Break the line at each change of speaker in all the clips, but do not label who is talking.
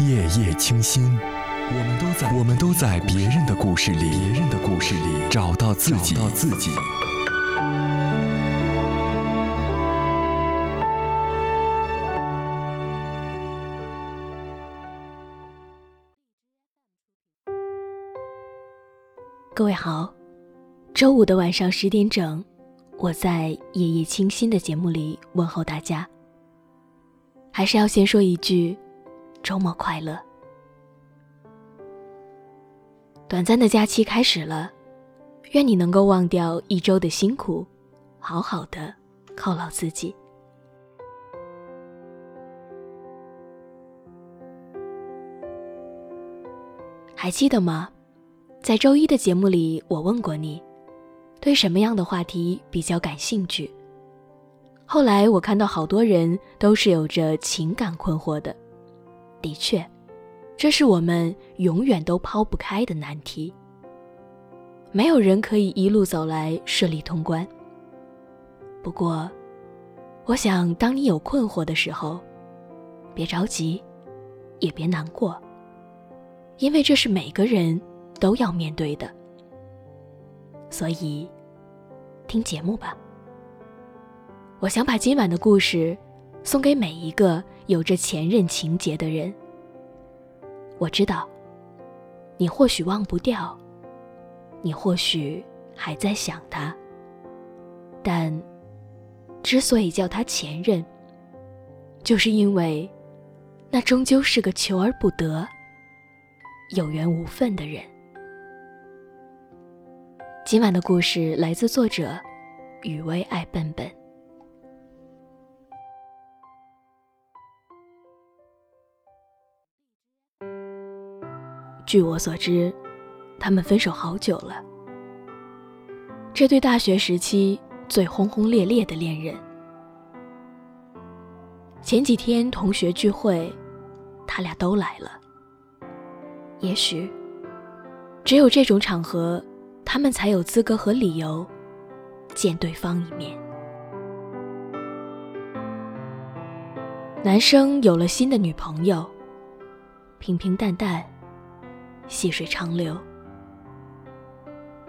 夜夜清新，我们都在我们都在别人的故事里，别人的故事里找到自己，找到自己。
各位好，周五的晚上十点整，我在夜夜清新的节目里问候大家。还是要先说一句，周末快乐。短暂的假期开始了，愿你能够忘掉一周的辛苦，好好的犒劳自己。还记得吗？在周一的节目里，我问过你，对什么样的话题比较感兴趣？后来我看到好多人都是有着情感困惑的，的确，这是我们永远都抛不开的难题。没有人可以一路走来顺利通关。不过，我想当你有困惑的时候，别着急，也别难过，因为这是每个人都要面对的。所以，听节目吧。我想把今晚的故事送给每一个有着前任情节的人。我知道，你或许忘不掉，你或许还在想他，但之所以叫他前任，就是因为那终究是个求而不得、有缘无分的人。今晚的故事来自作者雨薇爱笨笨。据我所知，他们分手好久了。这对大学时期最轰轰烈烈的恋人，前几天同学聚会，他俩都来了。也许，只有这种场合，他们才有资格和理由见对方一面。男生有了新的女朋友，平平淡淡。细水长流。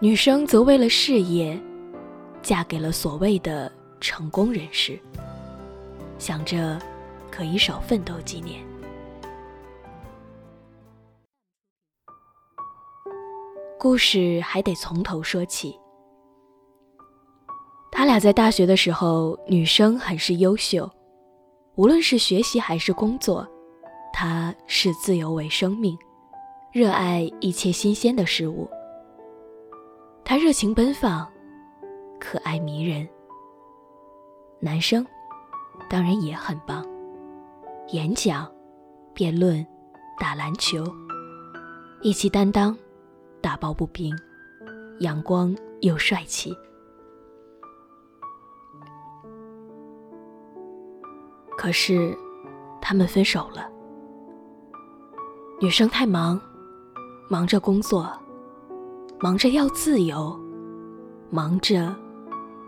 女生则为了事业，嫁给了所谓的成功人士，想着可以少奋斗几年。故事还得从头说起。他俩在大学的时候，女生很是优秀，无论是学习还是工作，她视自由为生命。热爱一切新鲜的事物，他热情奔放，可爱迷人。男生当然也很棒，演讲、辩论、打篮球，一起担当，打抱不平，阳光又帅气。可是，他们分手了。女生太忙。忙着工作，忙着要自由，忙着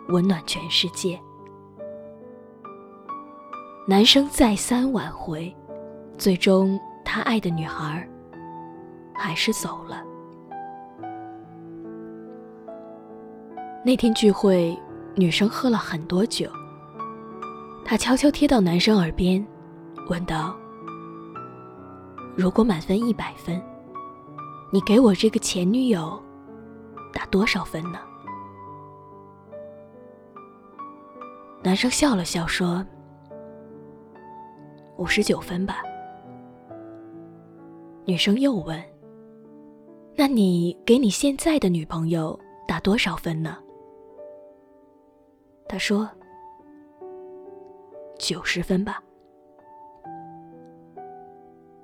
温暖全世界。男生再三挽回，最终他爱的女孩还是走了。那天聚会，女生喝了很多酒，她悄悄贴到男生耳边，问道：“如果满分一百分？”你给我这个前女友打多少分呢？男生笑了笑说：“五十九分吧。”女生又问：“那你给你现在的女朋友打多少分呢？”他说：“九十分吧。”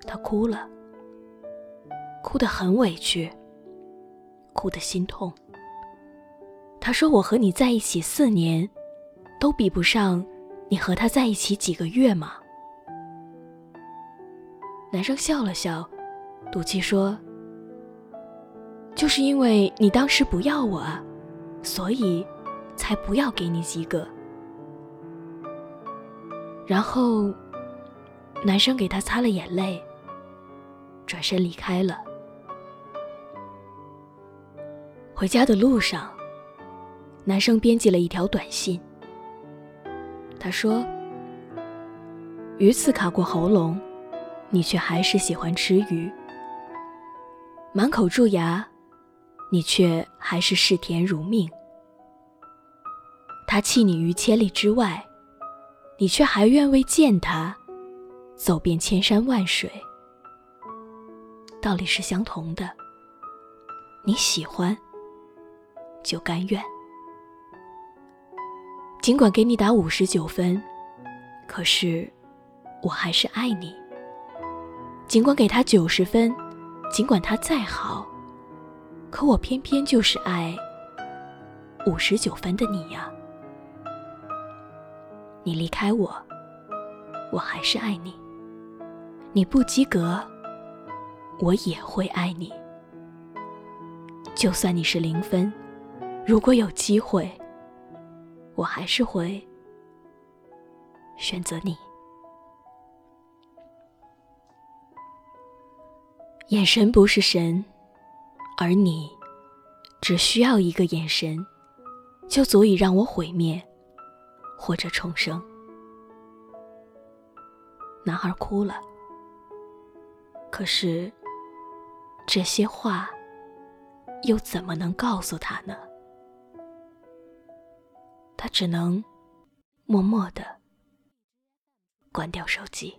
他哭了。哭得很委屈，哭得心痛。他说：“我和你在一起四年，都比不上你和他在一起几个月吗？”男生笑了笑，赌气说：“就是因为你当时不要我，所以才不要给你几个。”然后，男生给他擦了眼泪，
转身离开了。回家的路上，男生编辑了一条短信。他说：“鱼刺卡过喉咙，你却还是喜欢吃鱼；满口蛀牙，你却还是视甜如命。他弃你于千里之外。”你却还愿为见他，走遍千山万水。道理是相同的。你喜欢，就甘愿。尽管给你打五十九分，可是我还是爱你。尽管给他九十分，尽管他再好，可我偏偏就是爱五十九分的你呀。你离开我，我还是爱你。你不及格，我也会爱你。就算你是零分，如果有机会，我还是会选择你。眼神不是神，而你只需要一个眼神，就足以让我毁灭。或者重生。男孩哭了，可是这些话又怎么能告诉他呢？他只能默默的关掉手机。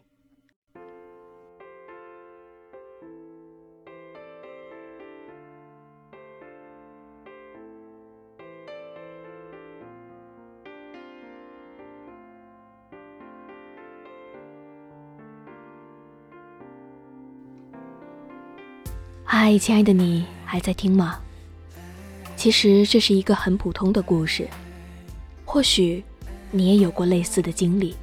嗨，亲爱的你还在听吗？其实这是一个很普通的故事，或许你也有过类似的经历。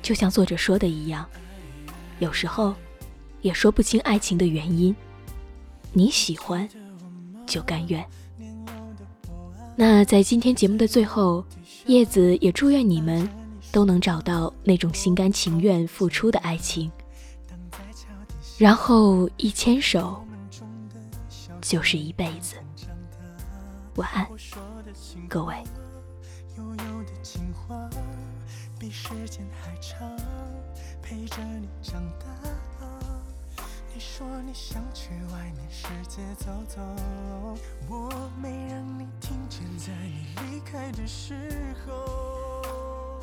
就像作者说的一样，有时候也说不清爱情的原因。你喜欢，就甘愿。那在今天节目的最后，叶子也祝愿你们都能找到那种心甘情愿付出的爱情。然后一牵手，就是一辈子。晚安，各位。悠悠的情话比时间还长，陪着你长大。你说你想去外面世界走走，我没让你听见，在你离开的时候，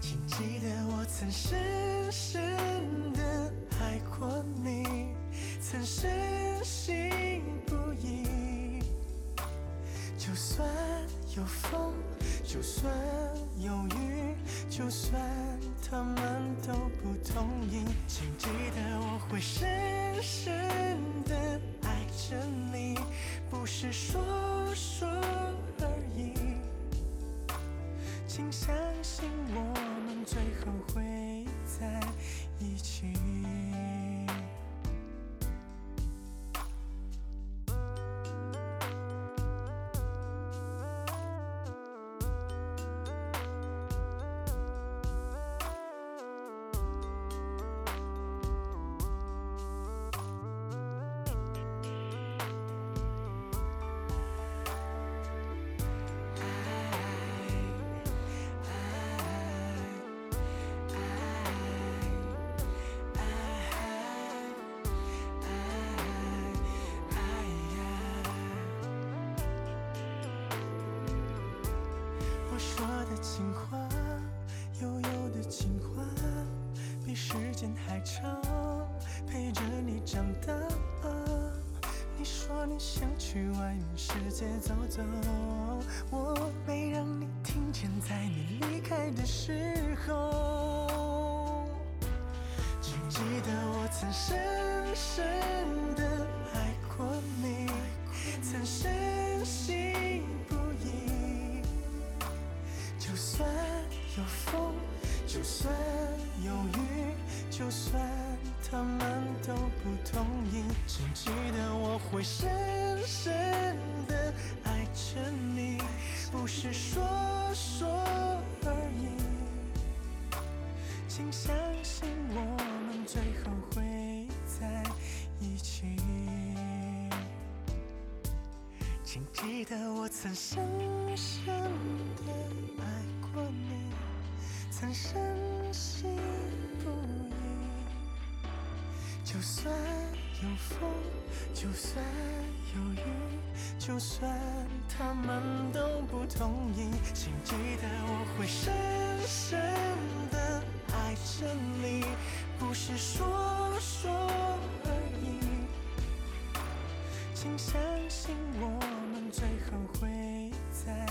请记得我曾深深的。爱过你，曾深信不疑。就算有风，就算有雨，就算他们都不同意，请记得我会深深的爱着你，不是说说而已。请相信我们最后会在一起。间还长，陪着你长大。你说你想去外面世界走走，我没让你听见，在你离开的时候，请记得我曾深深的爱过你，曾深信不疑。就算。有风，就算有雨，就算他们都不同意请记得我会深深的爱着你不是说说而已。请相信我们最后会在一起。请记得我曾深深的爱过你曾深深就算有风就算有雨就算他们都不同意请记得我会深深的爱着你不是说说而已。请相信我们最后会在